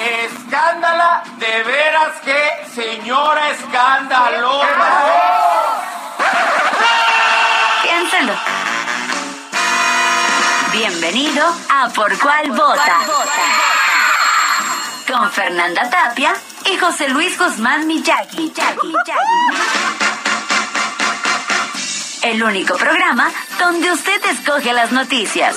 Escándala, de veras que señora escandalosa. Piénsalo. Bienvenido a Por Cuál Vota. Con Fernanda Tapia y José Luis Guzmán Miyagi. El único programa donde usted escoge las noticias.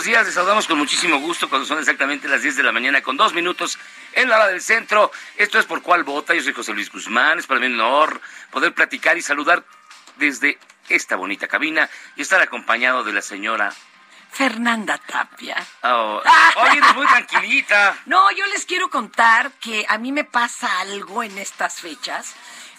Buenos días. Les saludamos con muchísimo gusto cuando son exactamente las 10 de la mañana con dos minutos en la hora del centro. Esto es Por Cuál Vota. Yo soy José Luis Guzmán. Es para mí un honor poder platicar y saludar desde esta bonita cabina y estar acompañado de la señora... Fernanda Tapia. Oh, oye, eres muy tranquilita. No, yo les quiero contar que a mí me pasa algo en estas fechas.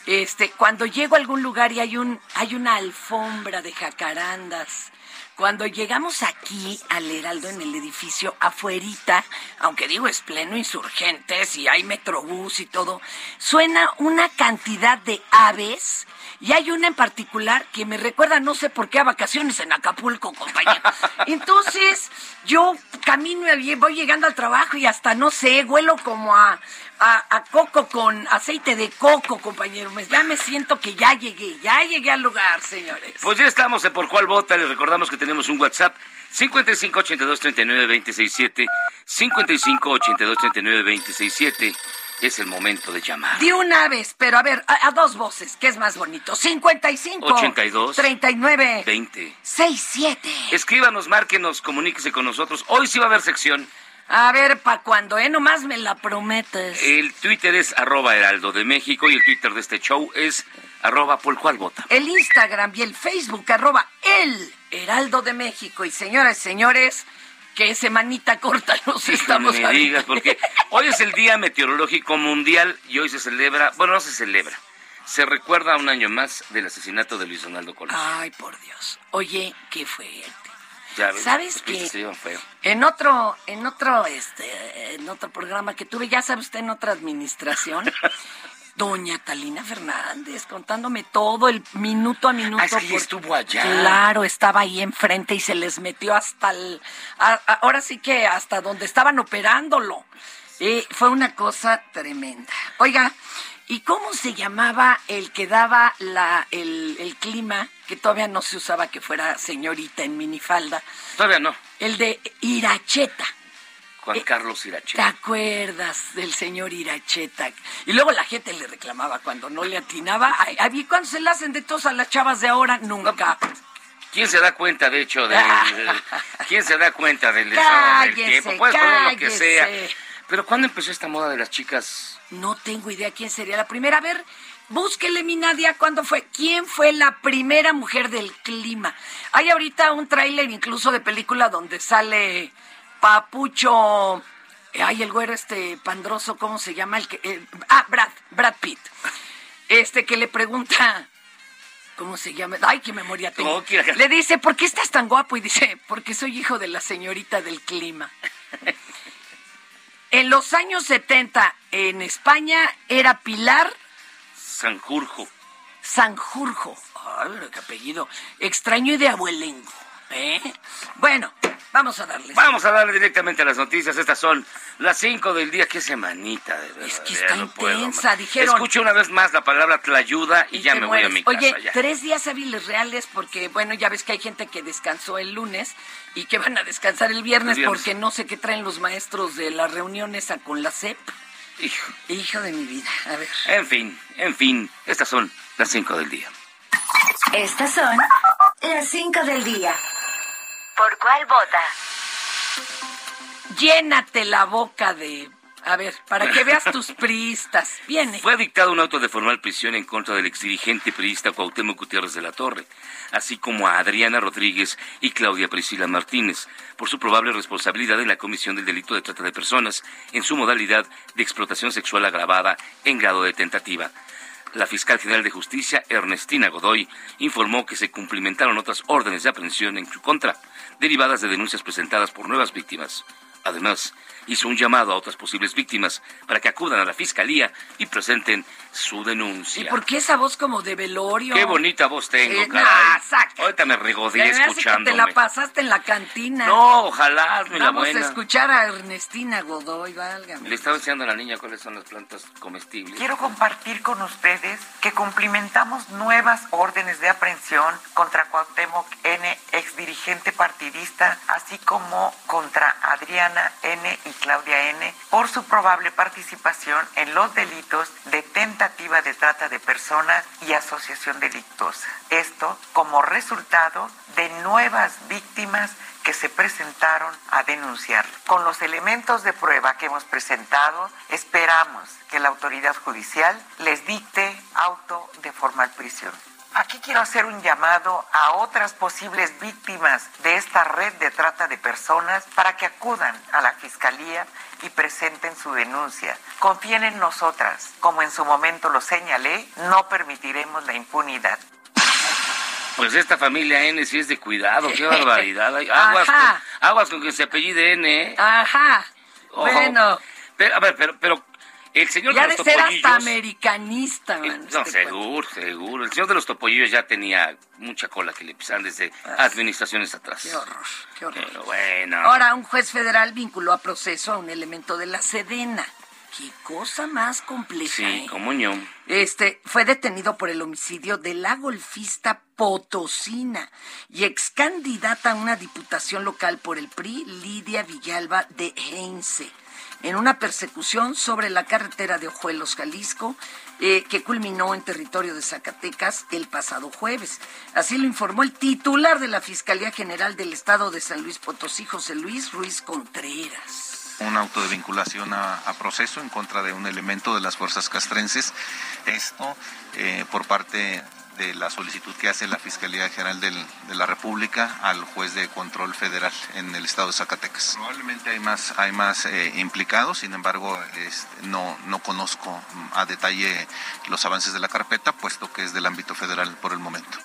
Este, cuando llego a algún lugar y hay un hay una alfombra de jacarandas. Cuando llegamos aquí al Heraldo en el edificio afuerita, aunque digo es pleno insurgentes y hay metrobús y todo, suena una cantidad de aves y hay una en particular que me recuerda, no sé por qué, a vacaciones en Acapulco, compañero. Entonces, yo camino, voy llegando al trabajo y hasta, no sé, huelo como a, a, coco con aceite de coco, compañero. Ya me siento que ya llegué, ya llegué al lugar, señores. Pues ya estamos en Por Cuál Vota. Les recordamos que tenemos un WhatsApp 55 82 39 267 55 82 39 267 Es el momento de llamar. De una vez, pero a ver, a, a dos voces, ¿qué es más bonito? 55 82 39 20. 67. Escríbanos, márquenos, comuníquese con nosotros. Hoy sí va a haber sección. A ver, ¿pa' cuando, eh? Nomás me la prometes. El Twitter es arroba heraldo de México y el Twitter de este show es arroba por cual vota. el Instagram y el Facebook, arroba el Heraldo de México. Y señoras y señores, que semanita corta nos estamos no me digas, porque hoy es el Día Meteorológico Mundial y hoy se celebra, bueno, no se celebra, se recuerda un año más del asesinato de Luis Donaldo Colosio. Ay, por Dios. Oye, qué fuerte. Ya ves, ¿sabes qué? En otro, en otro, este, en otro programa que tuve, ya sabe usted, en otra administración, doña Talina Fernández contándome todo el minuto a minuto. Ah, es que ella por- estuvo allá. Claro, estaba ahí enfrente y se les metió hasta el, ahora sí que hasta donde estaban operándolo. Eh, fue una cosa tremenda. Oiga, ¿y cómo se llamaba el que daba la, el, el clima, que todavía no se usaba que fuera señorita en minifalda? Todavía no. El de Iracheta. Juan Eh, Carlos ¿Te Irache. acuerdas del señor Iracheta? Y luego la gente le reclamaba cuando no le atinaba. Ay, ¿y ¿Cuándo se le hacen de todos a las chavas de ahora? Nunca. ¿Quién se da cuenta, de hecho, de... ¿Quién se da cuenta del estado del Cállese, tiempo? Puedes poner lo que cállese. sea. Pero ¿cuándo empezó esta moda de las chicas? No tengo idea quién sería la primera. A ver, búsquele mi Nadia, ¿cuándo fue? ¿Quién fue la primera mujer del clima? Hay ahorita un tráiler incluso de película donde sale Papucho, eh, ay, el güero este pandroso, ¿cómo se llama? El que, eh, ah, Brad, Brad Pitt. Este que le pregunta, ¿cómo se llama? Ay, qué memoria tengo. ¿Cómo quiera que- Le dice, ¿por qué estás tan guapo? Y dice, porque soy hijo de la señorita del clima. En los años 70 en España era Pilar Sanjurjo. Sanjurjo. Ay, qué apellido. Extraño y de abuelengo. ¿Eh? Bueno, vamos a darle. Vamos a darle directamente a las noticias. Estas son las 5 del día. Qué semanita, de verdad. Es que ya está no intensa, dijeron. Escucho una vez más la palabra tlayuda y, ya te me voy a mi casa. Oye, ya. tres días hábiles reales porque, bueno, ya ves que hay gente que descansó el lunes y que van a descansar el viernes, El viernes. porque no sé qué traen los maestros de la reunión esa con la CEP. Hijo. Hijo de mi vida. A ver. En fin, en fin. Estas son las 5 del día. Estas son las 5 del día. ¿Por cuál vota? Llénate la boca de... A ver, para que veas tus priistas. Viene. Fue dictado un auto de formal prisión en contra del exdirigente priista Cuauhtémoc Gutiérrez de la Torre, así como a Adriana Rodríguez y Claudia Priscila Martínez, por su probable responsabilidad en la comisión del delito de trata de personas en su modalidad de explotación sexual agravada en grado de tentativa. La fiscal general de justicia, Ernestina Godoy, informó que se cumplimentaron otras órdenes de aprehensión en su contra, derivadas de denuncias presentadas por nuevas víctimas. Además, hizo un llamado a otras posibles víctimas para que acudan a la fiscalía y presenten su denuncia. ¿Y por qué esa voz como de velorio? Qué bonita voz tengo, Eh, caray. nah. Ahorita me regodeé Se me hace que escuchándome. te la pasaste en la cantina. No, ojalá, hazme la Vamos buena. a escuchar a Ernestina Godoy, válgame. Le estaba enseñando a la niña cuáles son las plantas comestibles. Quiero compartir con ustedes que cumplimentamos nuevas órdenes de aprehensión contra Cuauhtémoc N, exdirigente partidista, así como contra N y Claudia N, por su probable participación en los delitos de tentativa de trata de personas y asociación delictuosa. Esto como resultado de nuevas víctimas que se presentaron a denunciar. Con los elementos de prueba que hemos presentado, esperamos que la autoridad judicial les dicte auto de formal prisión. Aquí quiero hacer un llamado a otras posibles víctimas de esta red de trata de personas para que acudan a la Fiscalía y presenten su denuncia. Confíen en nosotras. Como en su momento lo señalé, no permitiremos la impunidad. Pues esta familia N sí es de cuidado, qué barbaridad. Aguas, Ajá. con, aguas con que se apellide N, ¿eh? Ajá. Ojo. Bueno, Pero, a ver, pero, pero el señor ya de de los ser topollillos... hasta americanista, Eh, man, No, este seguro, seguro. El señor de los topollillos ya tenía mucha cola que le pisaban desde administraciones atrás. Ah, Qué horror, qué horror. Pero bueno. Ahora, un juez federal vinculó a proceso a un elemento de la Sedena. Qué cosa más compleja. Sí, ¿eh? como yo. Este fue detenido por el homicidio de la golfista Potosina y ex candidata a una diputación local por el PRI, Lidia Villalba de Heinze, en una persecución sobre la carretera de Ojuelos, Jalisco, eh, que culminó en territorio de Zacatecas el pasado jueves. Así lo informó el titular de la Fiscalía General del Estado de San Luis Potosí, José Luis Ruiz Contreras. un auto de vinculación a, proceso en contra de un elemento de las fuerzas castrenses. Esto eh, por parte de la solicitud que hace la Fiscalía General del- de la República al juez de control federal en el estado de Zacatecas. Probablemente hay más, hay más eh, implicados, sin embargo, este, no, no conozco mm, a detalle los avances de la carpeta, puesto que es del ámbito federal por el momento.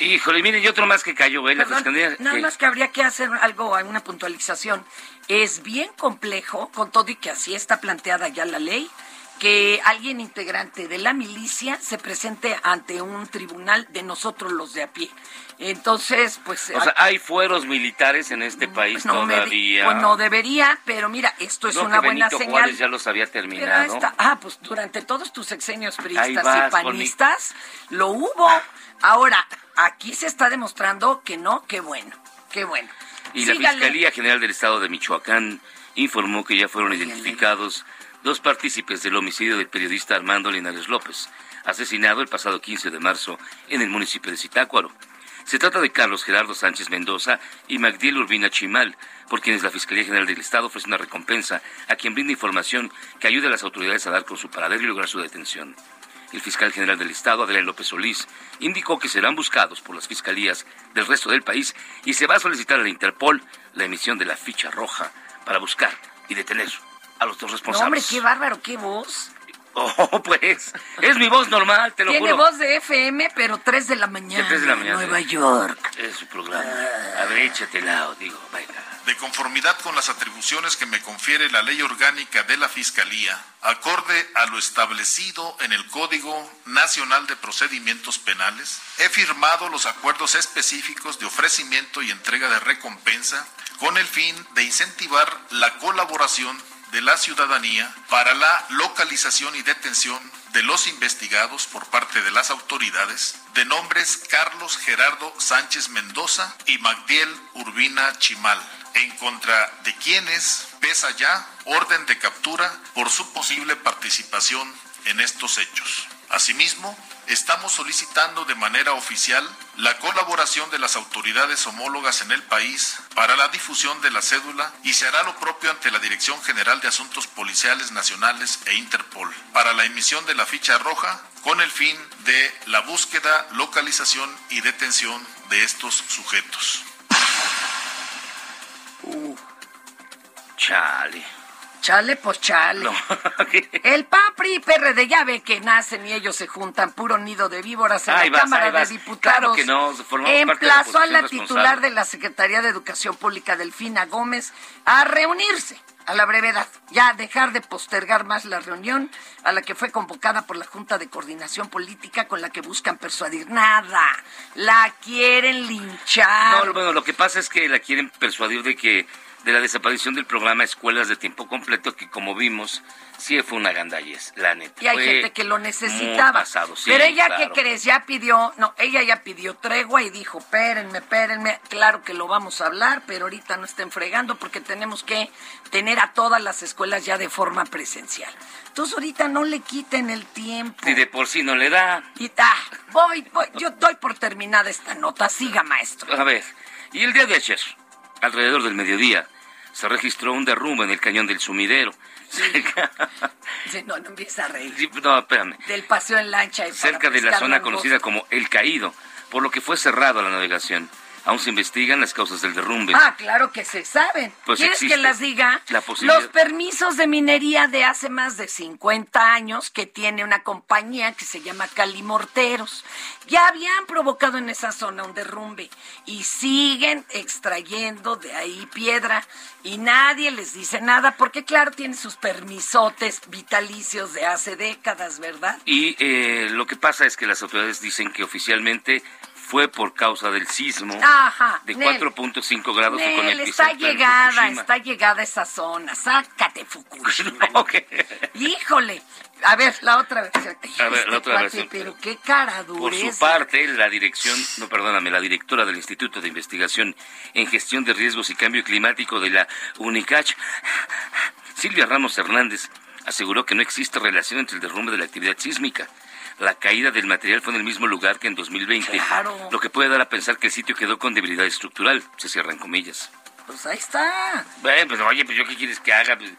Híjole, mire, y otro más que cayó, ¿eh? La Perdón, fiscalía. nada que- más que habría que hacer algo, una puntualización. Es bien complejo, con todo y que así está planteada ya la ley, que alguien integrante de la milicia se presente ante un tribunal de nosotros los de a pie. Entonces, pues... O sea, hay fueros militares en este país no todavía. pues no debería, pero mira, esto es No, una que buena Benito señal. Juárez ya los había terminado. esta- ah, pues durante todos tus sexenios priistas vas, y panistas lo hubo. Ahora, aquí se está demostrando que no, qué bueno, qué bueno. Y la. Fiscalía General del Estado de Michoacán informó que ya fueron identificados dos partícipes del homicidio del periodista Armando Linares López, asesinado el pasado 15 de marzo en el municipio de Zitácuaro. Se trata de Carlos Gerardo Sánchez Mendoza y Magdiel Urbina Chimal, por quienes la Fiscalía General del Estado ofrece una recompensa a quien brinda información que ayude a las autoridades a dar con su paradero y lograr su detención. El fiscal general del Estado, Adrián López Solís, indicó que serán buscados por las fiscalías del resto del país y se va a solicitar a la Interpol la emisión de la ficha roja para buscar y detener a los dos No, responsables. hombre, qué bárbaro, qué voz. Oh, pues, es mi voz normal, te lo Tiene juro. voz de FM, pero 3 de la mañana. De tres de la mañana. Nueva York. Es su programa. A ver, échatela, digo, venga. De conformidad con las atribuciones que me confiere la ley orgánica de la Fiscalía, acorde a lo establecido en el Código Nacional de Procedimientos Penales, he firmado los acuerdos específicos de ofrecimiento y entrega de recompensa con el fin de incentivar la colaboración de la ciudadanía para la localización y detención de los investigados por parte de las autoridades de nombres Carlos Gerardo Sánchez Mendoza y Magdiel Urbina Chimal, en contra de quienes pesa ya orden de captura por su posible participación en estos hechos. Asimismo, estamos solicitando de manera oficial la colaboración de las autoridades homólogas en el país para la difusión de la cédula y se hará lo propio ante la Dirección General de Asuntos Policiales Nacionales e Interpol para la emisión de la ficha roja con el fin de la búsqueda, localización y detención de estos sujetos. Chale. Chale, pues chale. El PAPRI y PRD, ya ve que nacen y ellos se juntan, puro nido de víboras en Ahí la vas, Cámara de Diputados. Claro que no, formamos parte de la emplazó a la titular de la Secretaría de Educación Pública, Delfina Gómez, a reunirse a la brevedad, ya dejar de postergar más la reunión a la que fue convocada por la Junta de Coordinación Política con la que buscan persuadir. Nada, la quieren linchar. No, bueno, lo que pasa es que la quieren persuadir de que de la desaparición del programa Escuelas de Tiempo Completo, que como vimos, sí fue una gandallez, la neta. Y hay Fue gente que lo necesitaba. pasado, sí, Pero ella, claro. ¿qué crees? Ya pidió, no, ella ya pidió tregua y dijo, espérenme, espérenme, claro que lo vamos a hablar, pero ahorita no estén fregando porque tenemos que tener a todas las escuelas ya de forma presencial. Entonces ahorita no le quiten el tiempo. Si de por sí no le da. Y ah, voy, voy, yo doy por terminada esta nota, siga maestro. A ver, y el día de ayer, alrededor del mediodía, se registró un derrumbe en el cañón del sumidero. Sí, no, no empieza a reír. Sí, no, espérame. Del paseo en lancha. y cerca de la zona conocida como El Caído, por lo que fue cerrado la navegación. Aún se investigan las causas del derrumbe. Ah, claro que se saben. Pues ¿Quieres que las diga? la posibilidad. Los permisos de minería de hace más de 50 años que tiene una compañía que se llama Calimorteros ya habían provocado en esa zona un derrumbe y siguen extrayendo de ahí piedra y nadie les dice nada porque claro tiene sus permisotes vitalicios de hace décadas, ¿verdad? Y eh, lo que pasa es que las autoridades dicen que oficialmente fue por causa del sismo Ajá, de Nel. 4.5 grados con Nel, el está llegada, está llegada esa zona. Sácate, Fukushima. Híjole. A ver, la otra versión. A ver, la otra cuate, versión. Pero qué cara Por su dureza. parte, la dirección, no perdóname, la directora del Instituto de Investigación en Gestión de Riesgos y Cambio Climático de la UNICACH, Silvia Ramos Hernández, aseguró que no existe relación entre el derrumbe de la actividad sísmica. La caída del material fue en el mismo lugar que en 2020, Claro. lo que puede dar a pensar que el sitio quedó con debilidad estructural, se cierran comillas. Pues ahí está. Bueno, pues oye, pues yo qué quieres que haga. Pues,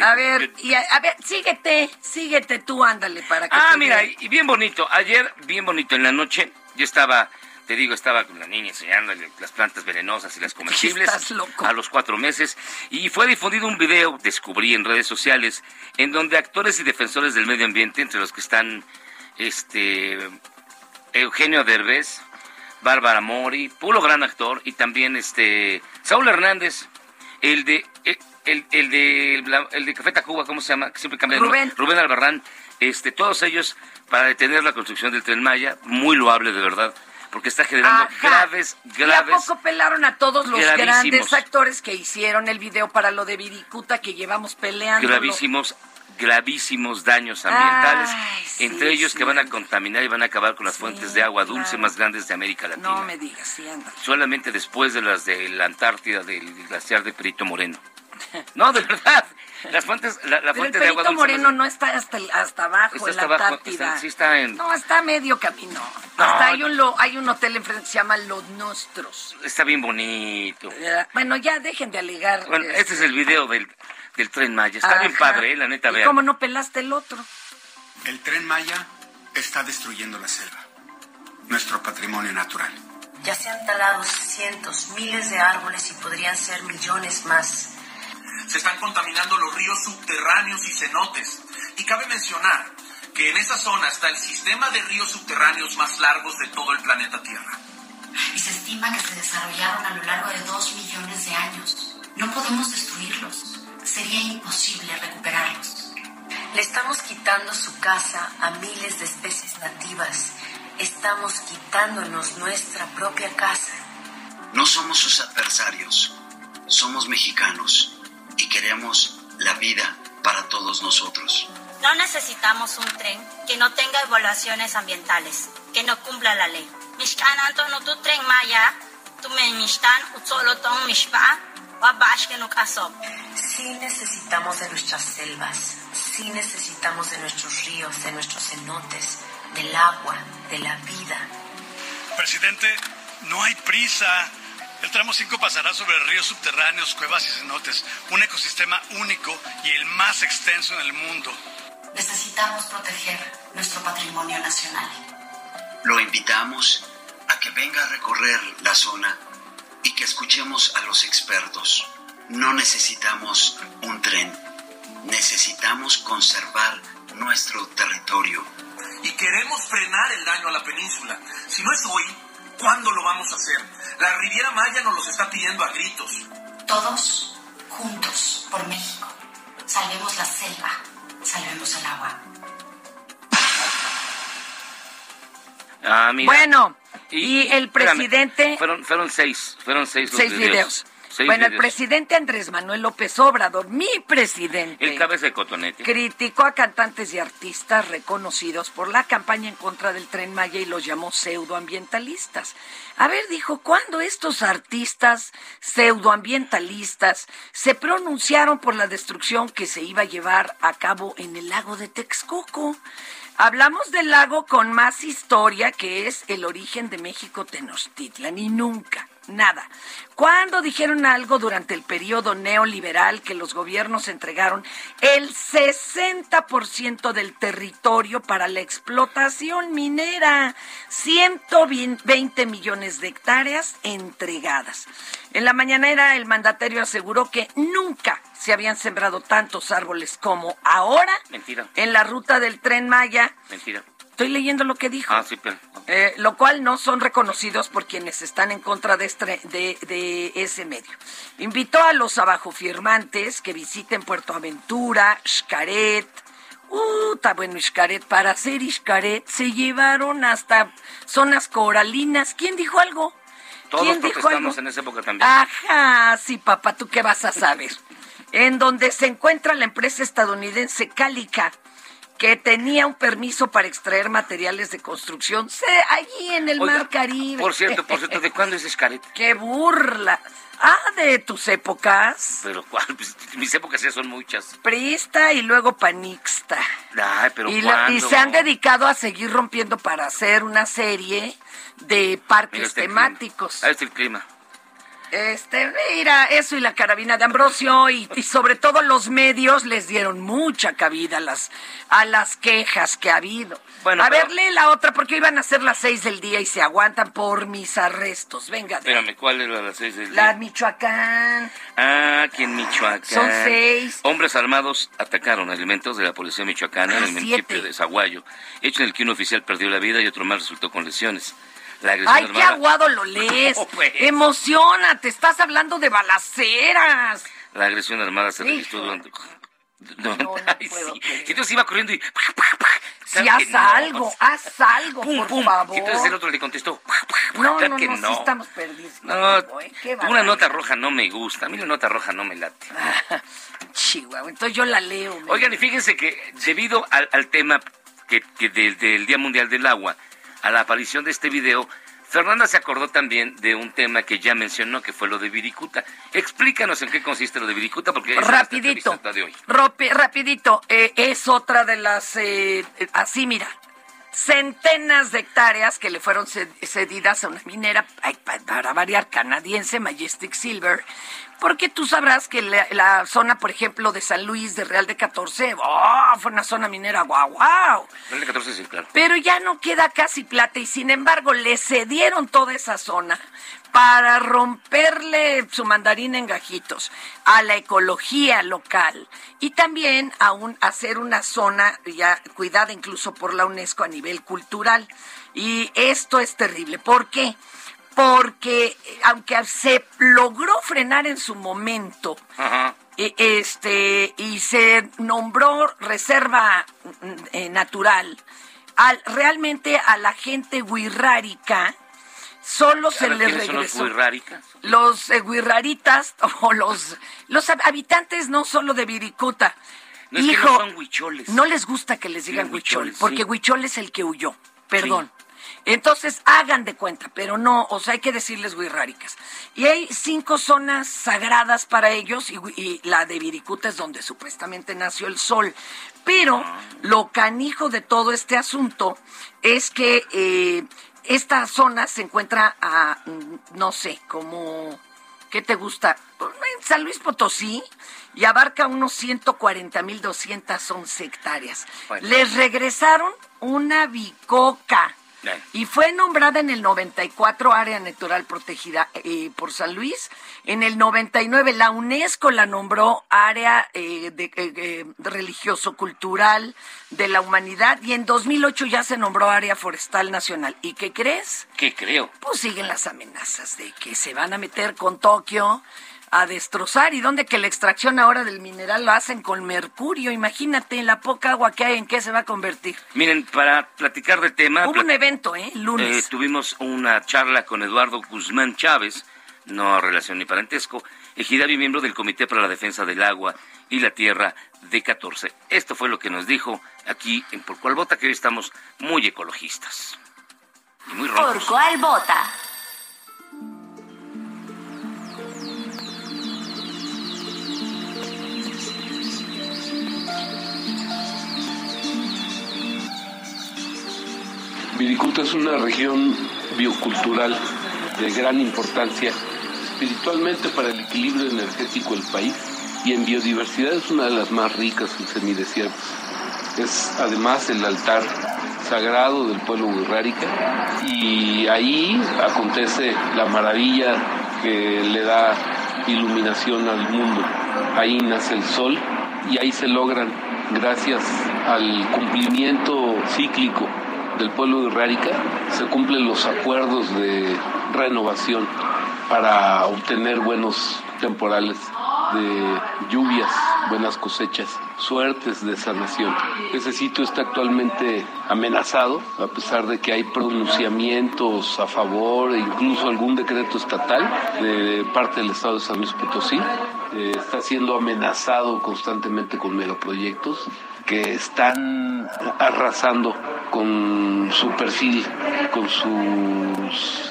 A ver, y a, a ver, síguete, síguete tú, ándale, para que Ah, mira, y bien bonito. Ayer, bien bonito en la noche, yo estaba, te digo, estaba con la niña enseñándole las plantas venenosas y las comestibles Estás loco. a los cuatro meses. Y fue difundido un video, descubrí en redes sociales, en donde actores y defensores del medio ambiente, entre los que están este Eugenio Derbez, Bárbara Mori, puro gran actor, y también este Saúl Hernández, el de el, el, el de el de Café Tacuba, ¿cómo se llama? Que siempre cambia. Rubén. Rubén Albarrán, este, todos ellos para detener la construcción del Tren Maya, muy loable de verdad, porque está generando Ajá. graves, ¿Y a graves. poco pelaron a todos los gravísimos. grandes actores que hicieron el video para lo de Viricuta que llevamos peleando? gravísimos gravísimos daños ambientales, Ay, sí, entre ellos que van a contaminar y van a acabar con las Sí, fuentes de agua dulce claro. más grandes de América Latina. No me digas. Solamente después de las de la Antártida, del glaciar de Perito Moreno. No, de verdad. Las fuentes, la, la Pero el fuente de agua Perito dulce. Moreno no está hasta, el- hasta abajo, Está en hasta la abajo, Antártida. está- sí está en- No, está a medio camino. Hasta hay un, lo- hay un hotel enfrente que se llama Los Nostros. Está bien bonito. Eh, Bueno, ya dejen de alegar. Bueno, este, este es el video del, del tren Maya. Está bien padre, eh, la neta, ¿Y vean. cómo no pelaste el otro? El tren Maya está destruyendo la selva, nuestro patrimonio natural. Ya se han talado cientos, miles de árboles y podrían ser millones más. Se están contaminando los ríos subterráneos y cenotes. Y cabe mencionar que en esa zona está el sistema de ríos subterráneos más largos de todo el planeta Tierra. Y se estima que se desarrollaron a lo largo de dos millones de años. No podemos destruirlos. Sería imposible recuperarlos. Le estamos quitando su casa a miles de especies nativas. Estamos quitándonos nuestra propia casa. No somos sus adversarios, somos mexicanos y queremos la vida para todos nosotros. No necesitamos un tren que no tenga evaluaciones ambientales, que no cumpla la ley. Mishkan Antonio tu tren maya, tu me mishtan utsolo ton mishpa, Sí necesitamos de nuestras selvas, sí necesitamos de nuestros ríos, de nuestros cenotes, del agua, de la vida. Presidente, no hay prisa. El tramo 5 pasará sobre ríos subterráneos, cuevas y cenotes, un ecosistema único y el más extenso en el mundo. Necesitamos proteger nuestro patrimonio nacional. Lo invitamos a que venga a recorrer la zona y que escuchemos a los expertos. No necesitamos un tren, necesitamos conservar nuestro territorio. Y queremos frenar el daño a la península. Si no es hoy, ¿cuándo lo vamos a hacer? La Riviera Maya nos los está pidiendo a gritos. Todos juntos por México. Salvemos la selva, salvemos el agua. Ah, mira. Bueno, y el espérame, presidente- Fueron, fueron seis, fueron seis los Seis videos. Seis bueno, el presidente Andrés Manuel López Obrador, mi presidente, El cabeza de cotonete. criticó a cantantes y artistas reconocidos por la campaña en contra del tren Maya y los llamó pseudoambientalistas. A ver, dijo, ¿cuándo estos artistas pseudoambientalistas se pronunciaron por la destrucción que se iba a llevar a cabo en el lago de Texcoco? Hablamos del lago con más historia que es el origen de México Tenochtitlan y nunca, nada. ¿Cuándo dijeron algo durante el periodo neoliberal que los gobiernos entregaron el 60% del territorio para la explotación minera? 120 millones de hectáreas entregadas. En la mañanera el mandatario aseguró que nunca se habían sembrado tantos árboles como ahora Mentira. en la ruta del tren Maya. Mentira. Estoy leyendo lo que dijo. Ah, sí, pero. Eh, lo cual no son reconocidos por quienes están en contra de, este- de, de ese medio. Invitó a los abajo firmantes que visiten Puerto Aventura, Xcaret. Uh, está bueno Xcaret. Para hacer Xcaret se llevaron hasta zonas coralinas. ¿Quién dijo algo? Todos ¿Quién dijo algo? en esa época también. Ajá, sí, papá, ¿tú qué vas a saber? en donde se encuentra la empresa estadounidense Calica, que tenía un permiso para extraer materiales de construcción se, allí en el Oiga, Mar Caribe. Por cierto, por cierto, ¿de cuándo es Escaret? ¡Qué burla! Ah, de tus épocas. Pero cuál, pues, mis épocas ya son muchas. Priista y luego panixta. Ay, pero Y, se han dedicado a seguir rompiendo para hacer una serie de parques Mira temáticos. Ahí está el clima. Este, mira, eso y la carabina de Ambrosio y, y sobre todo los medios les dieron mucha cabida a las, a las quejas que ha habido. Bueno, a pero- ver, lee la otra porque iban a ser las seis del día y se aguantan por mis arrestos. Venga, Espérame, ¿cuál era las seis del la día? Michoacán. Ah, aquí en Michoacán. Son seis. Hombres armados atacaron elementos de la policía michoacana en Ah, el municipio de Zaguayo, hecho en el que un oficial perdió la vida y otro más resultó con lesiones. La Ay, qué aguado lo lees. No, pues. Emocionate, estás hablando de balaceras. La agresión armada se Hijo. registró durante... No, No, ay, puedo sí. Y entonces iba corriendo y... Si Claro que haz no. algo, haz algo, Pum, por pum. favor. Y entonces el otro le contestó... No, claro no, que no, sí no. estamos perdidos. No, qué una nota roja no me gusta. A mí la nota roja no me late. Chihuahua, entonces yo la leo. Oigan, y fíjense que debido al, al tema que, que del, del Día Mundial del Agua, a la aparición de este video, Fernanda se acordó también de un tema que ya mencionó, que fue lo de Viricuta. Explícanos en qué consiste lo de Viricuta, porque es Rapidito. entrevista de hoy. Ropi- rapidito, eh, es otra de las, eh, eh, así mira, centenas de hectáreas que le fueron cedidas a una minera, para variar, canadiense, Majestic Silver, porque tú sabrás que la, zona, por ejemplo, de San Luis, de Real de 14, oh, fue una zona minera, guau, guau. Real de 14, sí, claro. Pero ya no queda casi plata y sin embargo le cedieron toda esa zona para romperle su mandarín en gajitos a la ecología local y también a hacer una zona ya cuidada incluso por la UNESCO a nivel cultural. Y esto es terrible. ¿Por qué? Porque aunque se logró frenar en su momento, e, este y se nombró reserva mm, eh, natural, al, realmente a la gente huirrárica solo se les regresó. Los huirraritas Los o los, los habitantes no solo de Viricuta. No, Hijo, no son huicholes. No les gusta que les digan huichol, porque huichol es el que huyó. Perdón. Entonces hagan de cuenta, pero no, o sea, hay que decirles huirráricas. Y hay cinco zonas sagradas para ellos y, la de Viricuta es donde supuestamente nació el sol. Pero lo canijo de todo este asunto es que eh, esta zona se encuentra a, no sé, como, ¿qué te gusta? En San Luis Potosí y abarca unos 140 mil 211 hectáreas. Les regresaron una bicoca y fue nombrada en el 94 área natural protegida eh, por San Luis. En el 99 la UNESCO la nombró área eh, de, eh, religioso cultural de la humanidad y en 2008 ya se nombró área forestal nacional. ¿Y qué crees? ¿Qué creo? Pues siguen las amenazas de que se van a meter con Tokio a destrozar y donde que la extracción ahora del mineral lo hacen con mercurio. Imagínate la poca agua que hay, ¿en qué se va a convertir? Miren, para platicar del tema... Hubo un evento, ¿eh? Lunes. Eh, tuvimos una charla con Eduardo Guzmán Chávez, no relación ni parentesco, ejidario y miembro del Comité para la Defensa del Agua y la Tierra de 14. Esto fue lo que nos dijo aquí en Por Cual Vota, que hoy estamos muy ecologistas. Y muy rojos. Por Cual Vota. Viricuta es una región biocultural de gran importancia espiritualmente para el equilibrio energético del país y en biodiversidad es una de las más ricas en semidesiertos. Es además el altar sagrado del pueblo Urrárica y ahí acontece la maravilla que le da iluminación al mundo. Ahí nace el sol y ahí se logran, gracias al cumplimiento cíclico del pueblo de Rárica se cumplen los acuerdos de renovación para obtener buenos temporales de lluvias, buenas cosechas, suertes de sanación. Ese sitio está actualmente amenazado, a pesar de que hay pronunciamientos a favor e incluso algún decreto estatal de parte del Estado de San Luis Potosí. Eh, está siendo amenazado constantemente con megaproyectos que están arrasando con su perfil, con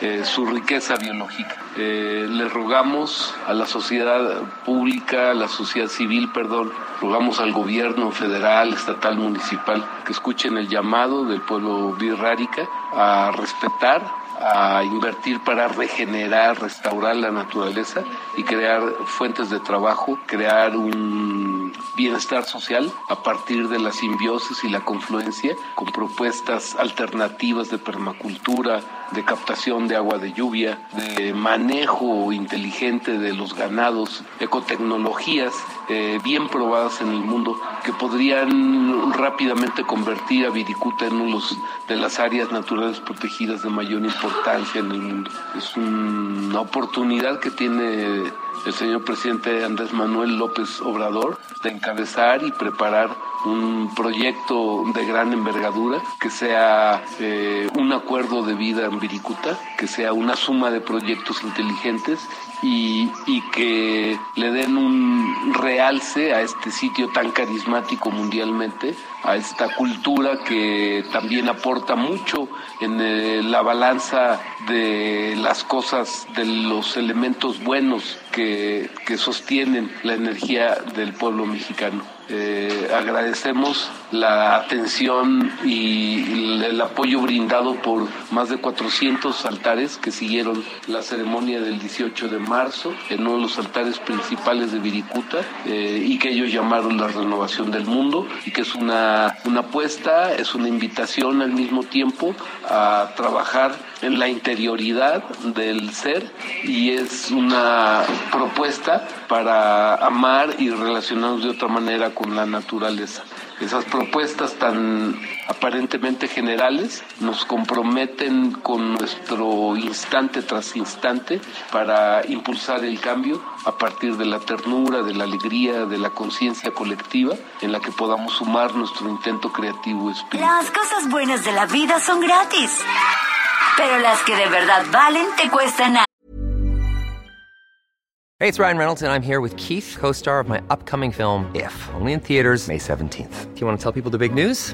eh, su riqueza biológica. Eh, le rogamos a la sociedad pública, a la sociedad civil, perdón, rogamos al gobierno federal, estatal, municipal, que escuchen el llamado del pueblo birrárica a respetar a invertir para regenerar, restaurar la naturaleza y crear fuentes de trabajo, crear un bienestar social a partir de la simbiosis y la confluencia con propuestas alternativas de permacultura, de captación de agua de lluvia, de manejo inteligente de los ganados, ecotecnologías eh, bien probadas en el mundo que podrían rápidamente convertir a Viricuta en una de las áreas naturales protegidas de mayor importancia en el mundo. Es una oportunidad que tiene el señor presidente Andrés Manuel López Obrador de encabezar y preparar un proyecto de gran envergadura, que sea eh, un acuerdo de vida en Viricuta, que sea una suma de proyectos inteligentes y, y, que le den un realce a este sitio tan carismático mundialmente, a esta cultura que también aporta mucho en eh, la balanza de las cosas, de los elementos buenos que, que sostienen la energía del pueblo mexicano. Eh, agradecemos la atención y el apoyo brindado por más de 400 altares que siguieron la ceremonia del 18 de marzo en uno de los altares principales de Viricuta eh, y que ellos llamaron la renovación del mundo y que es una, una apuesta, es una invitación al mismo tiempo a trabajar en la interioridad del ser y es una propuesta para amar y relacionarnos de otra manera con la naturaleza. Esas propuestas tan aparentemente generales nos comprometen con nuestro instante tras instante para impulsar el cambio a partir de la ternura, de la alegría, de la conciencia colectiva en la que podamos sumar nuestro intento creativo espiritual. Las cosas buenas de la vida son gratis, pero las que de verdad valen te cuestan. Hey, it's Ryan Reynolds, and I'm here with Keith, co star of my upcoming film, If, only in theaters, May 17th. Do you want to tell people the big news?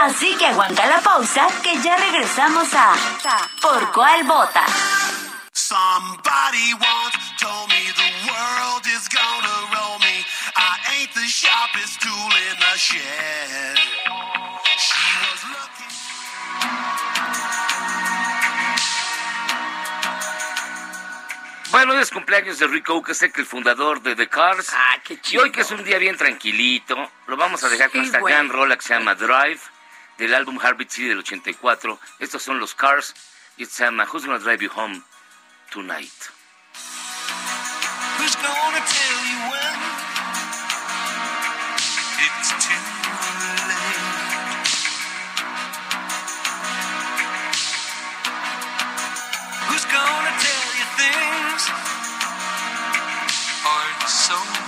Así que aguanta la pausa que ya regresamos a ¿Por cuál vota? Somebody once told me the world is gonna roll me. I ain't the sharpest tool in the shed. She was looking. Bueno, hoy es cumpleaños de Rick Ocasek, el fundador de The Cars. Ah, qué Y hoy que es un día bien tranquilito, lo vamos a dejar con esta güey. gran rola que se llama Drive, del álbum Heartbeat City del 84. Estos son los Cars se llama Who's Gonna Drive You Home Tonight. Who's gonna tell you when it's too late? Who's gonna tell you things aren't so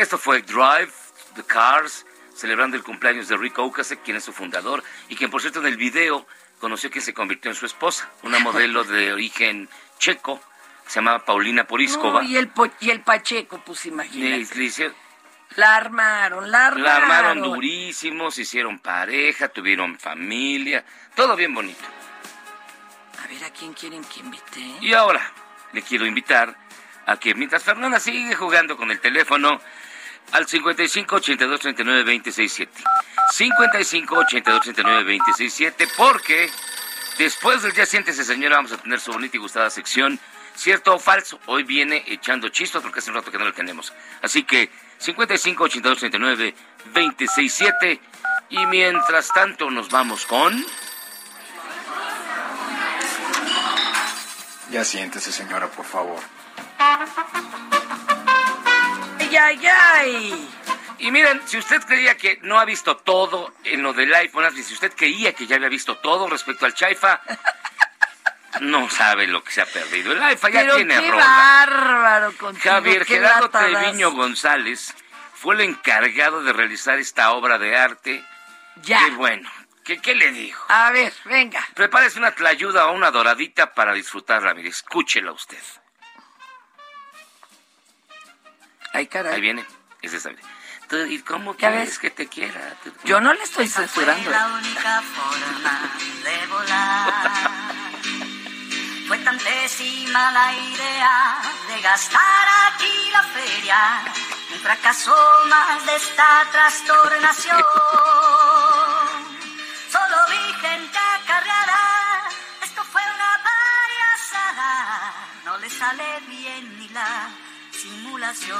Esto fue, Drive, The Cars, celebrando el cumpleaños de Rick Ocasek, quien es su fundador, y quien, por cierto, en el video conoció que se convirtió en su esposa, una modelo de origen checo, se llamaba Paulina Poriskova. No, y, el po- y el Pacheco, pues Le- imagínate. le hicieron- La armaron, la armaron. la armaron durísimo, se hicieron pareja, tuvieron familia, todo bien bonito. A ver, ¿a quién quieren que invite? Y ahora le quiero invitar a que mientras Fernanda sigue jugando con el teléfono al 55 82 39 267. 55 82 39 267 porque después del día siéntese señora vamos a tener su bonita y gustada sección cierto o falso. Hoy viene echando chistos porque hace un rato que no lo tenemos. Así que 55 82 39 267 y mientras tanto nos vamos con Ya siéntese, señora, por favor. ¡Ay, ay, ay! Y miren, si usted creía que no ha visto todo en lo del iPhone, si usted creía que ya había visto todo respecto al Chaifa, no sabe lo que se ha perdido. El iPhone ya Pero tiene qué rola. bárbaro contigo, Javier qué Gerardo latadas. Treviño González fue el encargado de realizar esta obra de arte. Ya. Qué bueno. ¿Qué, qué le dijo? A ver, venga. Prepárese una tlayuda o una doradita para disfrutarla. Mire, escúchela usted. Ay, caray. Ahí viene. Es esa. Tú, ¿Y cómo ¿Ya quieres ves? que te quiera? Tú- Yo no le estoy censurando. Fue la única forma de volar. Fue tan pésima la idea de gastar aquí la feria. Un fracaso más de esta trastornación. Solo vi gente acarreada. Esto fue una payasada. No le sale bien ni la simulación.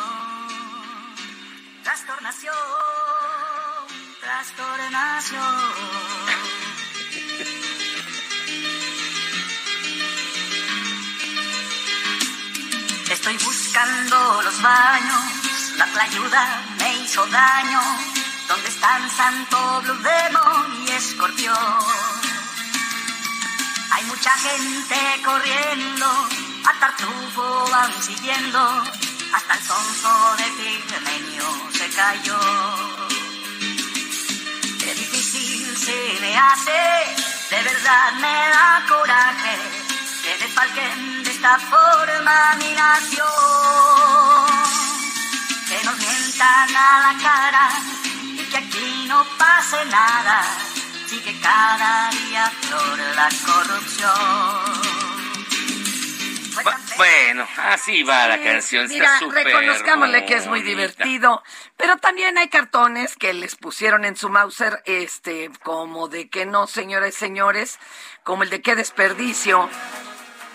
Trastornación, trastornación. Estoy buscando los baños, la ayuda me hizo daño. ¿Dónde están Santo Blue Demon y Escorpión? Hay mucha gente corriendo, a Tartufo van siguiendo, hasta el sonso de Pigmenio se cayó. Qué difícil se me hace, de verdad me da coraje, que desfalquen de esta forma mi nación. Que nos mientan a la cara y que aquí no pase nada, sigue cada día flor la corrupción. Bueno, así va la canción. Mira, está súper reconozcámosle que es muy divertido, pero también hay cartones que les pusieron en su Mauser, este, como de que no, señoras y señores, como el de qué desperdicio.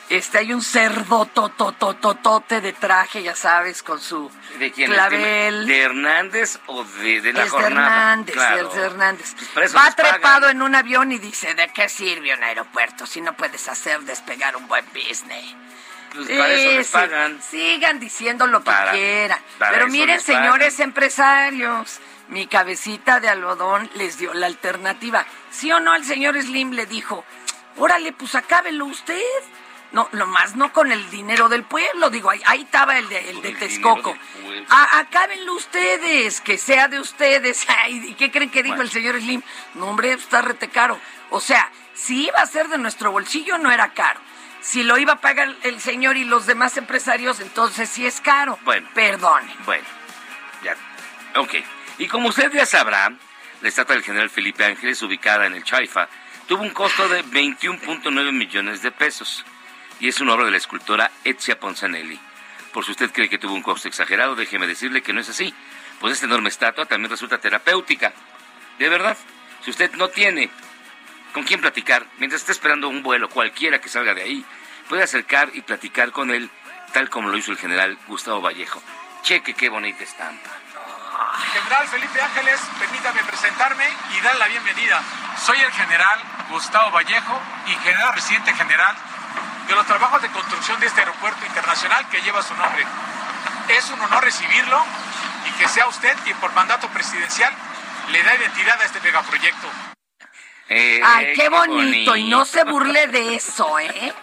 Este, hay un cerdo totototote de traje, ya sabes, con su ¿De quién? clavel. ¿De Hernández o de, de la es de jornada? Hernández, Claro. es de Hernández. eso Va pagan. trepado en un avión y dice, ¿de qué sirve un aeropuerto si no puedes hacer despegar un buen business? Pues para eso les Sí, pagan. Sigan diciendo lo que quieran. Pero miren, señores empresarios, mi cabecita de algodón les dio la alternativa. ¿Sí o no el señor Slim le dijo, órale, pues acábelo usted? No, nomás no con el dinero del pueblo, digo, ahí, ahí estaba el de, el de Texcoco. A- acábenlo ustedes, que sea de ustedes. Ay, ¿Y qué creen que dijo el señor Slim? No, hombre, está rete caro. O sea, si iba a ser de nuestro bolsillo, no era caro. Si lo iba a pagar el señor y los demás empresarios, entonces sí es caro. Bueno. Perdone. Bueno, ya. Ok. Y como usted ya sabrá, la estatua del general Felipe Ángeles, ubicada en el Chaifa, tuvo un costo de 21.9 millones de pesos. Y es una obra de la escultora Ezia Ponzanelli. Por si usted cree que tuvo un costo exagerado, déjeme decirle que no es así. Pues esta enorme estatua también resulta terapéutica. De verdad, si usted no tiene con quién platicar, mientras esté esperando un vuelo, cualquiera que salga de ahí, puede acercar y platicar con él, tal como lo hizo el general Gustavo Vallejo. Cheque qué bonita estampa. General Felipe Ángeles, permítame presentarme y dar la bienvenida. Soy el general Gustavo Vallejo y general presidente general de los trabajos de construcción de este aeropuerto internacional que lleva su nombre. Es un honor recibirlo y que sea usted quien por mandato presidencial le da identidad a este megaproyecto. Eh, Ay, qué bonito. Y no se burle de eso, ¿eh?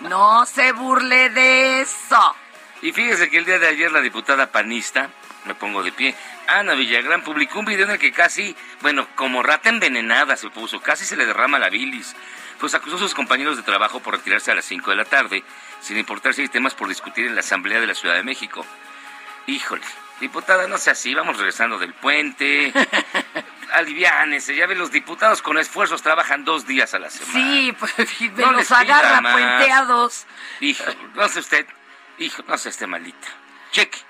No se burle de eso. Y fíjese que el día de ayer la diputada panista, me pongo de pie. Ana Villagrán publicó un video en el que casi, bueno, como rata envenenada se puso, casi se le derrama la bilis. Pues acusó a sus compañeros de trabajo por retirarse a las 5 de la tarde, sin importar si hay temas por discutir en la Asamblea de la Ciudad de México. Híjole, diputada, no sea así, vamos regresando del puente. Aliviánese, ya ven, los diputados con esfuerzos trabajan dos días a la semana. Sí, pues y No los agarra puenteados. Hijo, no sé usted, hijo, no sé esté malita. Cheque.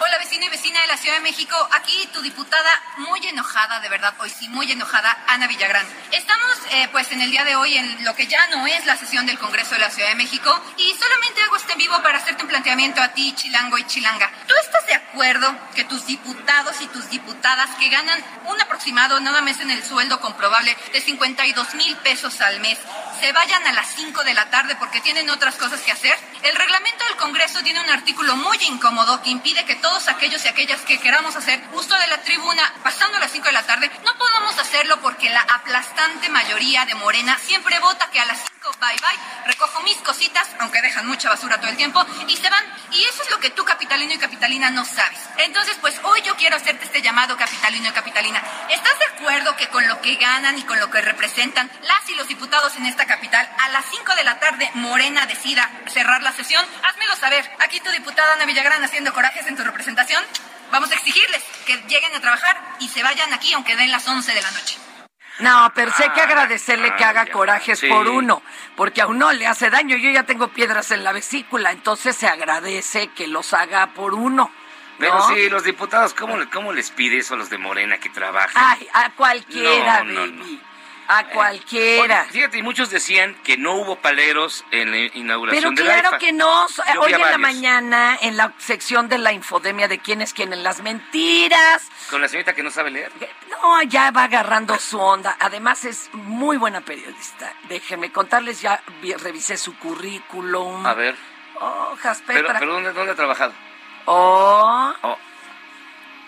Hola vecino y vecina de la Ciudad de México, aquí tu diputada muy enojada, de verdad, hoy sí, muy enojada, Ana Villagrán. Estamos eh, pues en el día de hoy en lo que ya no es la sesión del Congreso de la Ciudad de México y solamente hago este en vivo para hacerte un planteamiento a ti, chilango y chilanga. ¿Tú estás de acuerdo que tus diputados y tus diputadas que ganan un aproximado nada más en el sueldo comprobable de 52 mil pesos al mes se vayan a las 5 de la tarde porque tienen otras cosas que hacer? El reglamento del Congreso tiene un artículo muy incómodo que impide que todos aquellos y aquellas que queramos hacer uso de la tribuna pasando las 5 de la tarde no podamos hacerlo porque la aplastante mayoría de Morena siempre vota que a las 5 bye bye, recojo mis cositas, aunque dejan mucha basura todo el tiempo, y se van. Y eso es lo que tú, capitalino y capitalina, no sabes. Entonces, pues hoy yo quiero hacerte este llamado, capitalino y capitalina. ¿Estás de acuerdo que con lo que ganan y con lo que representan las y los diputados en esta capital, a las 5 de la tarde Morena decida cerrar la sesión? Házmelo saber. Aquí tu diputada Ana Villagrán haciendo corajes en tu representación. Vamos a exigirles que lleguen a trabajar y se vayan aquí aunque den las 11 de la noche. No, pero hay que Ah, agradecerle que haga ya. corajes Sí. por uno, porque a uno le hace daño. Yo ya tengo piedras en la vesícula, entonces se agradece que los haga por uno. Pero ¿no? sí, los diputados, ¿cómo, le- ¿cómo les pide eso a los de Morena que trabajen? Ay, a cualquiera, No, no, baby. A cualquiera. Oye, fíjate, y muchos decían que no hubo paleros en la Pero inauguración de la claro que no. Yo Hoy en la mañana, en la sección de la infodemia de quién es quién en las mentiras, Con la señorita que no sabe leer. No, ya va agarrando su onda. Además es muy buena periodista. Déjenme contarles, ya vi- revisé su currículum. A ver. Hojas, Pero, pero ¿dónde, ¿dónde ha trabajado? Oh, Oh,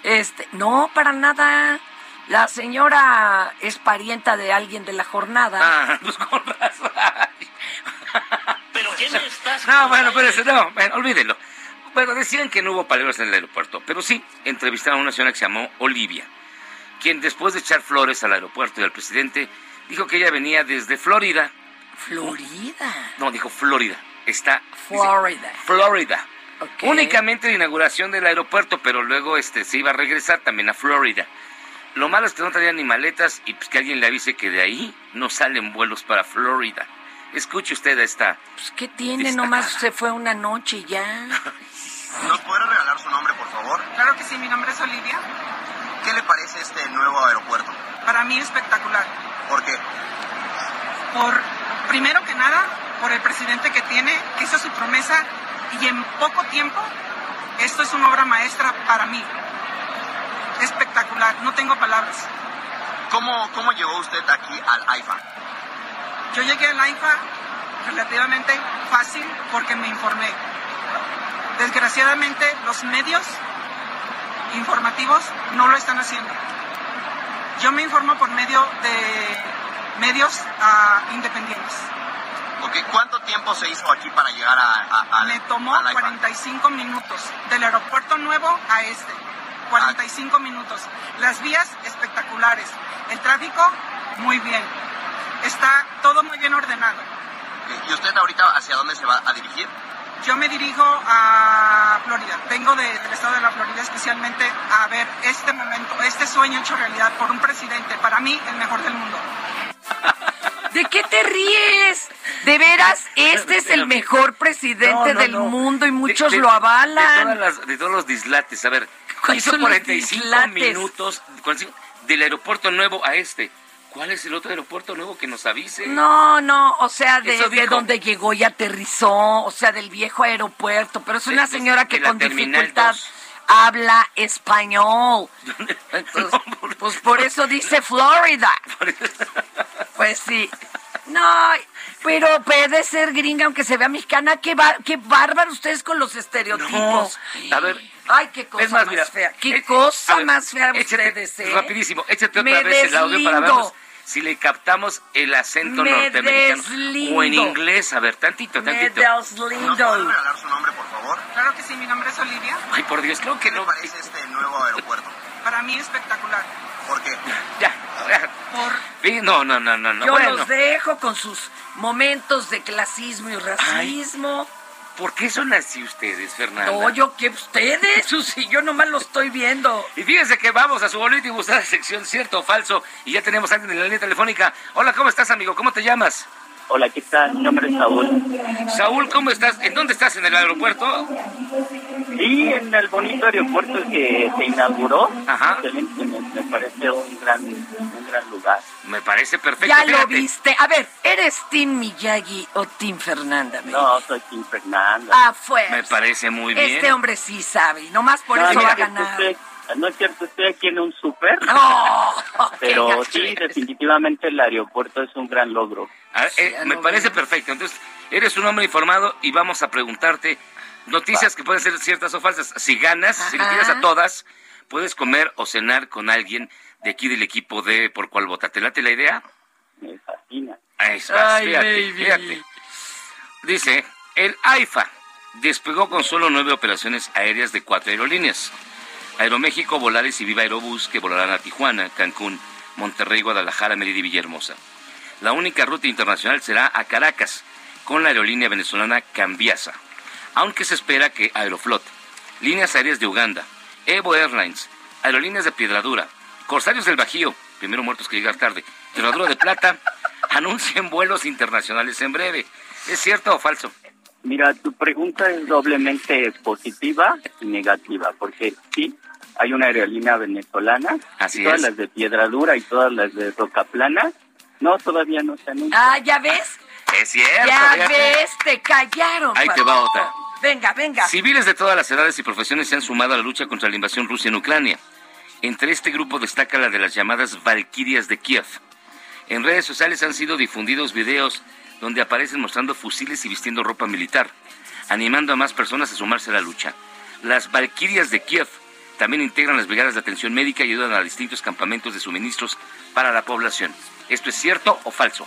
este, no, para nada. La señora es parienta de alguien de la jornada. Ah, pues con razón. ¿Pero qué me estás No, bueno, espérese, no, bueno, olvídelo. Bueno, decían que no hubo paleros en el aeropuerto, pero sí entrevistaron a una señora que se llamó Olivia, quien después de echar flores al aeropuerto y al presidente, dijo que ella venía desde Florida. ¿Florida? No, dijo Florida. Está Florida. Florida. Únicamente de inauguración del aeropuerto, pero luego este se iba a regresar también a Florida. Lo malo es que no traían ni maletas y pues que alguien le avise que de ahí no salen vuelos para Florida. Escuche usted a esta. Pues, ¿Qué tiene? Nomás se fue una noche y ya. ¿Nos puede regalar su nombre, por favor? Claro que sí, mi nombre es Olivia. ¿Qué le parece este nuevo aeropuerto? Para mí espectacular. ¿Por qué? Por, primero que nada, por el presidente que tiene, que hizo su promesa y en poco tiempo, esto es una obra maestra para mí. Espectacular, no tengo palabras. ¿Cómo, cómo llegó usted aquí al AIFA? Yo llegué al AIFA relativamente fácil porque me informé. Desgraciadamente los medios informativos no lo están haciendo. Yo me informo por medio de medios ah, independientes. Ok, ¿Cuánto tiempo se hizo aquí para llegar a, a- Me tomó al AIFA? 45 minutos del aeropuerto nuevo a este. 45 minutos. Las vías espectaculares. El tráfico muy bien. Está todo muy bien ordenado. ¿Y usted ahorita hacia dónde se va a dirigir? Yo me dirijo a Florida. Vengo de- del estado de la Florida especialmente a ver este momento, este sueño hecho realidad por un presidente, para mí el mejor del mundo. ¿De qué te ríes? De veras, este es el mejor presidente No, no, del no. mundo y muchos De- de- lo avalan. De, las- de todos los dislates. A ver, ¿Cuáles hizo son los 45 dislates? minutos 45 del aeropuerto nuevo a este. ¿Cuál es el otro aeropuerto nuevo que nos avise? No, no, o sea, de, de donde llegó y aterrizó, o sea, del viejo aeropuerto, pero es una de- señora que con dificultad 2. Habla español. Entonces, pues por eso dice Florida. Pues sí. No, pero puede ser gringa aunque se vea mexicana. Qué, bar- qué bárbaro ustedes con los estereotipos. No, a ver. Ay, qué cosa Es más, más, mira, fea. Qué eh, cosa ver, más fea échate- ustedes, ¿eh? Rapidísimo, échate Me otra vez el audio para deslindo. Si le captamos el acento Me norteamericano o en deslindo. inglés. A ver, tantito, Me tantito. deslindo. regalar su nombre, por favor? Claro que sí, mi nombre es Olivia. Ay, por Dios, creo que ¿Qué no. le parece este nuevo aeropuerto? Para mí espectacular. ¿Por qué? Ya. Sí, No, no, no, no, no. Yo bueno, los dejo con sus momentos de clasismo y racismo. ¿Por qué son así ustedes, Fernanda? No, yo que ustedes, Susi, yo nomás lo estoy viendo. Y fíjense que vamos a su bonita y gustada sección, cierto o falso, y ya tenemos a alguien en la línea telefónica. Hola, ¿cómo estás, amigo? ¿Cómo te llamas? Hola, ¿qué tal? Mi nombre es Saúl. Saúl, ¿cómo estás? ¿En dónde estás? ¿En el aeropuerto? Sí, en el bonito aeropuerto que se inauguró. Ajá. Excelente, me, me parece un gran, un gran lugar. Me parece perfecto. Ya lo viste. A ver, ¿eres Tim Miyagi o Tim Fernanda? baby? No, soy Tim Fernanda. Ah, fue. Me parece muy bien. Este hombre sí sabe, y nomás por no, eso va a es cierto, ganar. no es cierto, estoy aquí en un súper. No, pero sí, definitivamente el aeropuerto es un gran logro. Ah, eh, me parece perfecto. Entonces, eres un hombre informado y vamos a preguntarte noticias que pueden ser ciertas o falsas. Si ganas, si le tiras a todas, puedes comer o cenar con alguien de aquí del equipo de Por Cuál Vota. ¿Te late la idea? Me fascina. Ahí estás, Ay, fíjate, baby. fíjate. Dice, el AIFA despegó con solo nueve operaciones aéreas de cuatro aerolíneas. Aeroméxico, Volaris y Viva Aerobús que volarán a Tijuana, Cancún, Monterrey, Guadalajara, Mérida y Villahermosa. La única ruta internacional será a Caracas, con la aerolínea venezolana Cambiasa. Aunque se espera que Aeroflot, líneas aéreas de Uganda, Evo Airlines, aerolíneas de Piedradura, Corsarios del Bajío, primero muertos que llegar tarde, Piedradura de Plata, anuncien vuelos internacionales en breve. ¿Es cierto o falso? Mira, tu pregunta es doblemente positiva y negativa, porque sí, hay una aerolínea venezolana, Así todas es. las de Piedradura y todas las de Roca Plana, no, todavía no se anuncian. Ah, ¿ya ves? Es cierto. ya ves, te callaron. Ahí te va otra. Venga, venga. Civiles de todas las edades y profesiones se han sumado a la lucha contra la invasión rusa en Ucrania. Entre este grupo destaca la de las llamadas Valquirias de Kiev. En redes sociales han sido difundidos videos donde aparecen mostrando fusiles y vistiendo ropa militar, animando a más personas a sumarse a la lucha. Las Valquirias de Kiev también integran las brigadas de atención médica y ayudan a distintos campamentos de suministros para la población. ¿Esto es cierto o falso?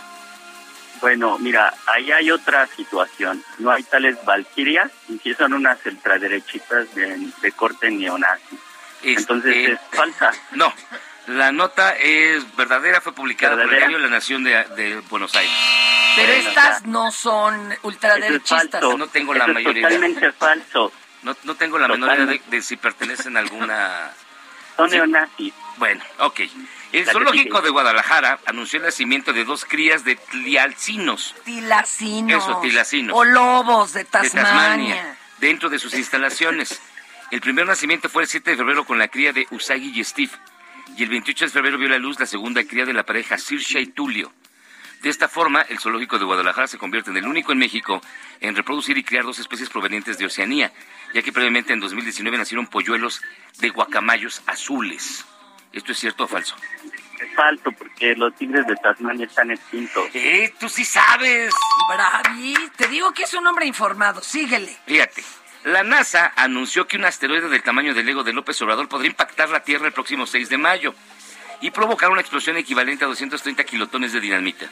Bueno, mira, ahí hay otra situación. No hay tales valquirias y sí son unas ultraderechitas de, de corte neonazi. Entonces Este, es falsa. No, la nota es verdadera, fue publicada por el ¿Verdadera? diario La Nación de, de Buenos Aires. Pero Bueno, estas no son ultraderechistas. falso. No tengo la Eso es mayoría. totalmente falso. No, no tengo la menor idea de, Totalmente. de si pertenecen a alguna... Son Sí. neonazis. Bueno, ok. El zoológico de Guadalajara anunció el nacimiento de dos crías de tlialcinos Tilacinos. Eso, tilacinos. O lobos de de Tasmania. Dentro de sus instalaciones. El primer nacimiento fue el 7 de febrero con la cría de Usagi y Steve. Y el 28 de febrero vio la luz la segunda cría de la pareja Sirsha y Tulio. De esta forma, el zoológico de Guadalajara se convierte en el único en México en reproducir y criar dos especies provenientes de Oceanía, ya que previamente en 2019 nacieron polluelos de guacamayos azules. ¿Esto es cierto o falso? Es falso porque los tigres de Tasmania están extintos. ¡Eh, tú sí sabes! Bravi, te digo que es un hombre informado. Síguele. Fíjate, la NASA anunció que un asteroide del tamaño del Ego de López Obrador podría impactar la Tierra el próximo 6 de mayo y provocar una explosión equivalente a 230 kilotones de dinamita.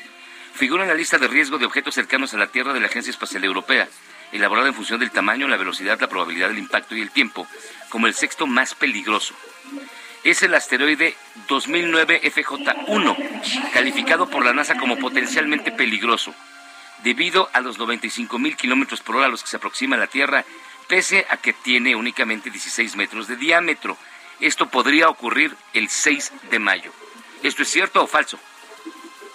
Figura en la lista de riesgo de objetos cercanos a la Tierra de la Agencia Espacial Europea, elaborada en función del tamaño, la velocidad, la probabilidad del impacto y el tiempo, como el sexto más peligroso. Es el asteroide 2009 FJ1, calificado por la NASA como potencialmente peligroso debido a los 95 mil kilómetros por hora a los que se aproxima a la Tierra, pese a que tiene únicamente 16 metros de diámetro. Esto podría ocurrir el 6 de mayo. ¿Esto es cierto o falso?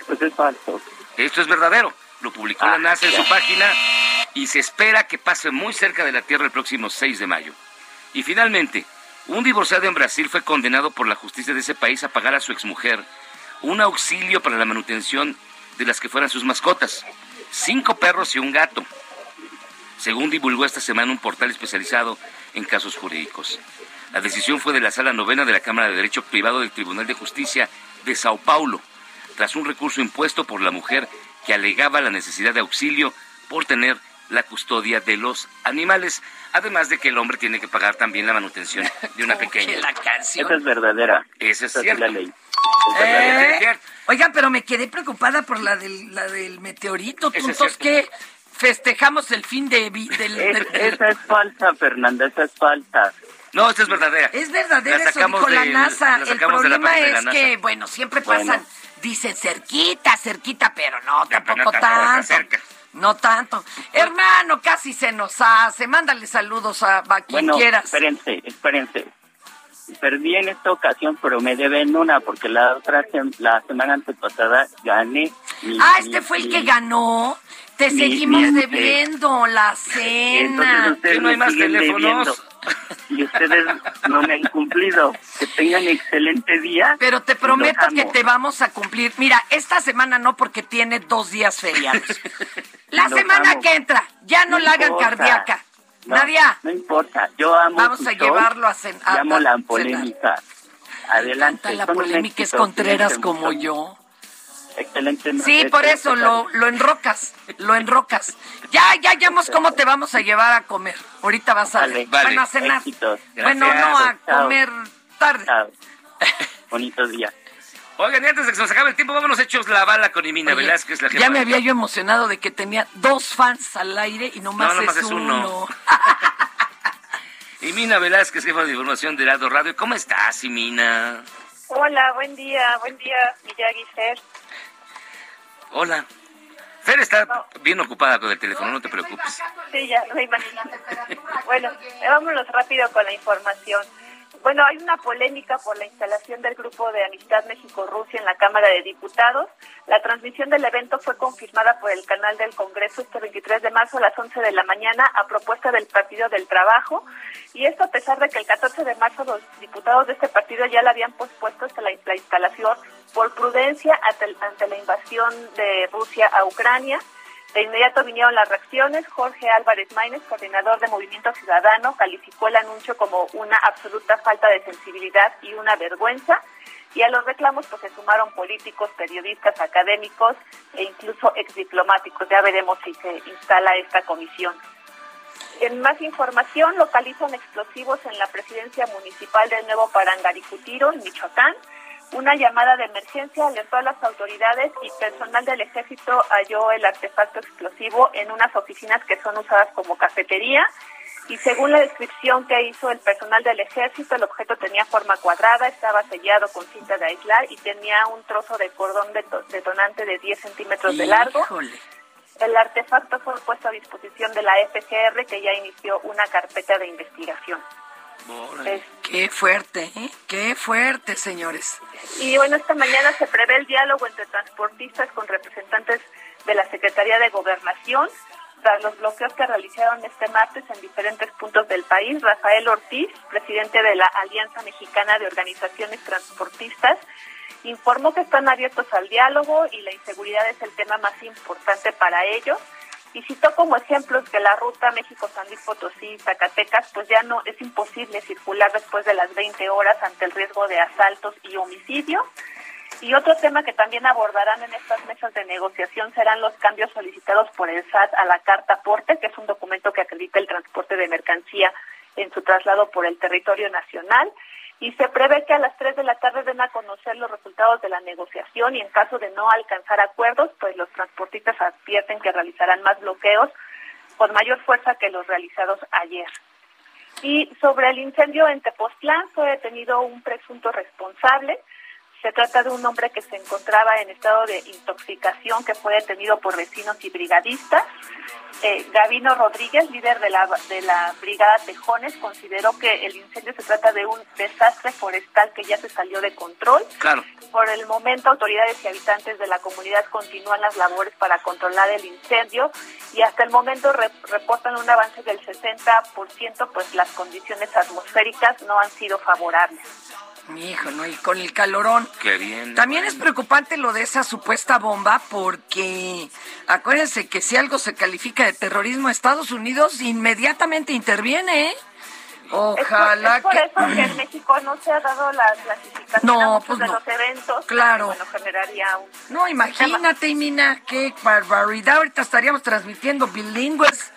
Pues es falso. Esto es verdadero. Lo publicó la Ah, NASA en su página y se espera que pase muy cerca de la Tierra el próximo 6 de mayo. Y finalmente, un divorciado en Brasil fue condenado por la justicia de ese país a pagar a su exmujer un auxilio para la manutención de las que fueran sus mascotas. Cinco perros y un gato. Según divulgó esta semana un portal especializado en casos jurídicos. La decisión fue de la Sala Novena de la Cámara de Derecho Privado del Tribunal de Justicia de Sao Paulo, tras un recurso impuesto por la mujer que alegaba la necesidad de auxilio por tener la custodia de los animales, además de que el hombre tiene que pagar también la manutención de una pequeña. Esa es verdadera. Esa es Esa cierto. la ley. ¿Eh? Oigan, pero me quedé preocupada por la del, la del meteorito. Eso es ¿Tuntos cierto. qué? ¿Festejamos el fin de... vi- del, Es- del- esa es falsa, Fernanda, esa es falsa. No, esta es verdadera. Es verdadero, La eso sacamos dijo la NASA. la El la problema de la es que, bueno, siempre Bueno. pasan, dicen cerquita, cerquita, pero no, tampoco no tanto. cerca. No tanto. Hermano, casi se nos hace. Mándale saludos a, a quien Bueno, quieras. espérense, espérense. Perdí en esta ocasión, pero me deben una, porque la otra sem- la semana antepasada gané. mi- Ah, mi- este fue el mi- que ganó. Te seguimos debiendo la Entonces cena. ¿Que no hay me más teléfonos? debiendo. Y ustedes no me han cumplido. Que tengan excelente día. Pero te prometo que amo. te vamos a cumplir. Mira, esta semana no porque tiene dos días feriados. La Los semana amo. que entra, ya no, No la hagan importa. cardíaca. No, Nadia, No importa, yo amo Vamos a llevarlo a cen- a- Llamo a la cenar. polémica. Adelante. tanta la polémica es Contreras como yo. Excelente. Sí, noche, por eso lo, lo enrocas, lo enrocas. Ya, ya hallamos cómo te vamos a llevar a comer. Ahorita vas a, Vale, van vale. a cenar. Bueno, no a Chao. comer tarde. Chao. Bonito día. Oigan, y antes de que se nos acabe el tiempo, vámonos hechos la bala con Imina Oye, Velázquez, la jefa. ya me había yo emocionado de que tenía dos fans al aire y nomás, No, nomás es, es uno. uno. Imina Velázquez, jefa de información de Heraldo Radio. ¿Cómo estás, Imina? Hola, buen día, buen día, Miyagi Fer. Hola. Fer está bien ocupada con el teléfono, no te preocupes. Sí, ya lo imagino. bueno, vámonos rápido con la información. Bueno, hay una polémica por la instalación del Grupo de Amistad México-Rusia en la Cámara de Diputados. La transmisión del evento fue confirmada por el canal del Congreso este 23 de marzo a las 11 de la mañana a propuesta del Partido del Trabajo. Y esto a pesar de que el 14 de marzo los diputados de este partido ya la habían pospuesto hasta la, la instalación por prudencia ante la invasión de Rusia a Ucrania. De inmediato vinieron las reacciones. Jorge Álvarez Maínez, coordinador de Movimiento Ciudadano, calificó el anuncio como una absoluta falta de sensibilidad y una vergüenza. Y a los reclamos pues se sumaron políticos, periodistas, académicos e incluso exdiplomáticos. Ya veremos si se instala esta comisión. En más información, localizan explosivos en la presidencia municipal del Nuevo Parangaricutiro, en Michoacán. Una llamada de emergencia alertó a las autoridades y personal del ejército halló el artefacto explosivo en unas oficinas que son usadas como cafetería. Y según la descripción que hizo el personal del ejército, el objeto tenía forma cuadrada, estaba sellado con cinta de aislar y tenía un trozo de cordón deto- detonante de 10 centímetros de largo. El artefacto fue puesto a disposición de la FGR, que ya inició una carpeta de investigación. Qué fuerte, ¿eh? Qué fuerte, señores. Y bueno, esta mañana se prevé el diálogo entre transportistas con representantes de la Secretaría de Gobernación tras los bloqueos que realizaron este martes en diferentes puntos del país. Rafael Ortiz, presidente de la Alianza Mexicana de Organizaciones Transportistas, informó que están abiertos al diálogo y la inseguridad es el tema más importante para ellos. Y citó como ejemplos que la ruta México-San Luis Potosí, Zacatecas, pues ya no es imposible circular después de las 20 horas ante el riesgo de asaltos y homicidio. Y otro tema que también abordarán en estas mesas de negociación serán los cambios solicitados por el SAT a la Carta Aporte, que es un documento que acredita el transporte de mercancía en su traslado por el territorio nacional. Y se prevé que a las 3 de la tarde den a conocer los resultados de la negociación y en caso de no alcanzar acuerdos, pues los transportistas advierten que realizarán más bloqueos con mayor fuerza que los realizados ayer. Y sobre el incendio en Tepoztlán fue detenido un presunto responsable. Se trata de un hombre que se encontraba en estado de intoxicación que fue detenido por vecinos y brigadistas. Eh, Gavino Rodríguez, líder de la, de la brigada Tejones, consideró que el incendio se trata de un desastre forestal que ya se salió de control. Claro. Por el momento, autoridades y habitantes de la comunidad continúan las labores para controlar el incendio y hasta el momento re- reportan un avance del 60%, pues las condiciones atmosféricas no han sido favorables. Hijo, ¿no? Y con el calorón. Qué bien. También es preocupante lo de esa supuesta bomba porque acuérdense que si algo se califica de terrorismo, Estados Unidos inmediatamente interviene, ¿eh? Ojalá es por, que... es por eso que en México no se ha dado la clasificación No, pues de no. los eventos. Claro. Bueno, generaría un... No, imagínate, Mina, qué barbaridad. Ahorita estaríamos transmitiendo bilingües.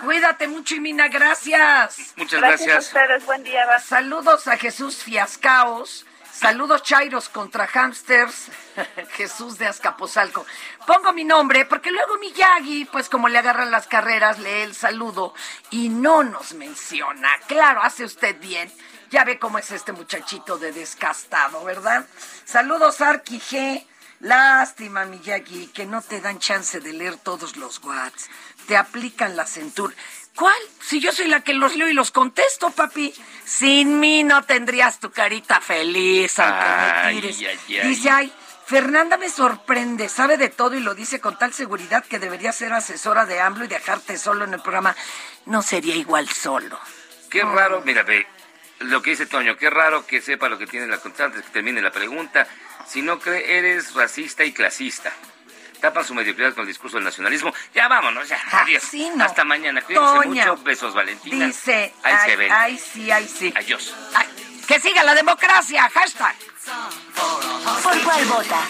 Cuídate mucho, Mina, gracias. Muchas Gracias a ustedes, buen día. va. Saludos a Jesús Fiascaos. Saludos Chairos contra Hamsters. Jesús de Azcapotzalco. Pongo mi nombre porque luego Miyagi, pues como le agarran las carreras, lee el saludo y no nos menciona. Claro, hace usted bien. Ya ve cómo es este muchachito de descastado, ¿verdad? Saludos Arqui G. Lástima, Miyagi, que no te dan chance de leer todos los whats. Te aplican la cintura. ¿Cuál? Si yo soy la que los leo y los contesto, papi. Sin mí no tendrías tu carita feliz, aunque Ay, me tires. ay, ay. Dice, ay, Fernanda me sorprende, sabe de todo y lo dice con tal seguridad que debería ser asesora de AMLO y dejarte solo en el programa. No sería igual solo. Qué raro, mira, ve, lo que dice Toño, qué raro que sepa lo que tiene la constante, que termine la pregunta. Si no cree, eres racista y clasista. Tapan su mediocridad con el discurso del nacionalismo. Ya vámonos, ya. Adiós. sí, no. Hasta mañana. Cuídense Toña, mucho. Besos, Valentina. Dice, Ahí se ay, ven. ay, sí, ay, sí. Adiós. Ay, que siga la democracia, hashtag. ¿Por cuál vota?